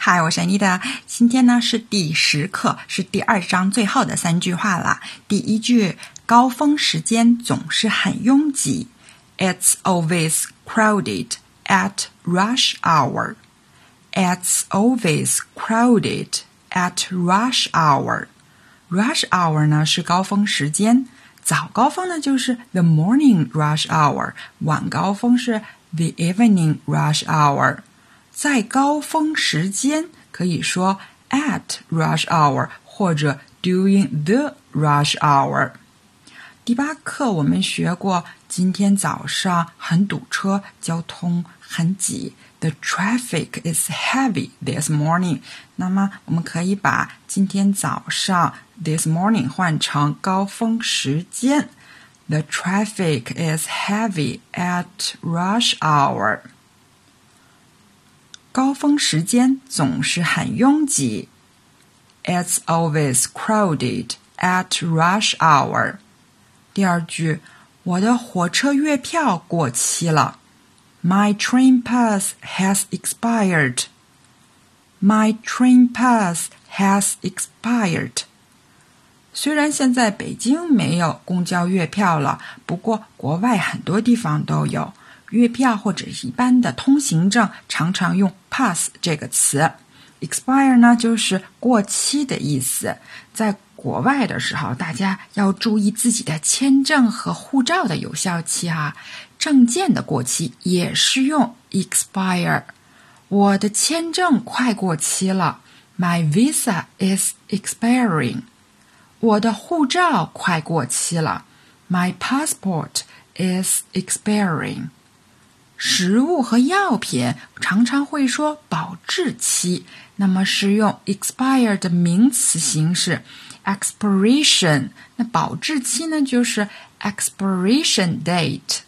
嗨，我是安妮的。今天呢是第十课，是第二章最后的三句话了。第一句，高峰时间总是很拥挤。It's always crowded at rush hour. It's always crowded at rush hour. Rush hour 呢是高峰时间，早高峰呢就是 the morning rush hour，晚高峰是 the evening rush hour。在高峰时间可以说 at rush hour 或者 during the rush hour。第八课我们学过，今天早上很堵车，交通很挤。The traffic is heavy this morning。那么我们可以把今天早上 this morning 换成高峰时间。The traffic is heavy at rush hour。高峰时间总是很拥挤。It's always crowded at rush hour。第二句，我的火车月票过期了。My train pass has expired. My train pass has expired. 虽然现在北京没有公交月票了，不过国外很多地方都有。月票或者一般的通行证常常用 pass 这个词，expire 呢就是过期的意思。在国外的时候，大家要注意自己的签证和护照的有效期哈。证件的过期也是用 expire。我的签证快过期了，My visa is expiring。我的护照快过期了，My passport is expiring。食物和药品常常会说保质期，那么是用 expired 的名词形式 expiration。那保质期呢，就是 expiration date。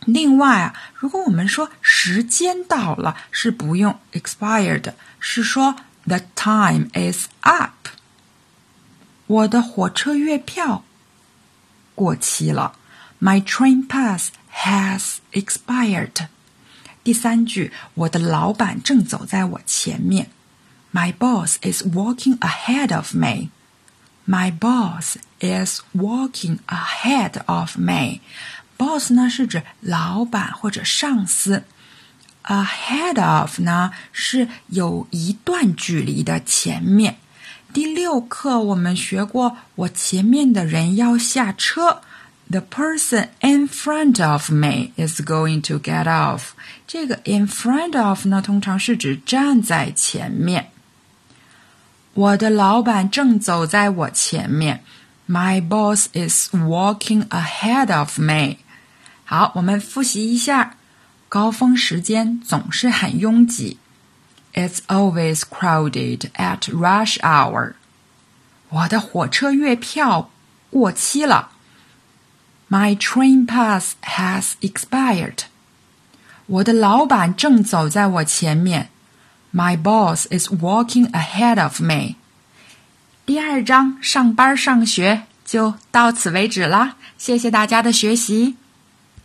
另外啊，如果我们说时间到了，是不用 expired，是说 the time is up。我的火车月票过期了，my train pass。Has expired。第三句，我的老板正走在我前面。My boss is walking ahead of me. My boss is walking ahead of me. Boss 呢是指老板或者上司，ahead of 呢是有一段距离的前面。第六课我们学过，我前面的人要下车。The person in front of me is going to get off。这个 in front of 呢，通常是指站在前面。我的老板正走在我前面。My boss is walking ahead of me。好，我们复习一下。高峰时间总是很拥挤。It's always crowded at rush hour。我的火车月票过期了。 My train pass has expired. 我的老板正走在我前面。My boss is walking ahead of me. 第二章上班上学就到此为止啦，谢谢大家的学习。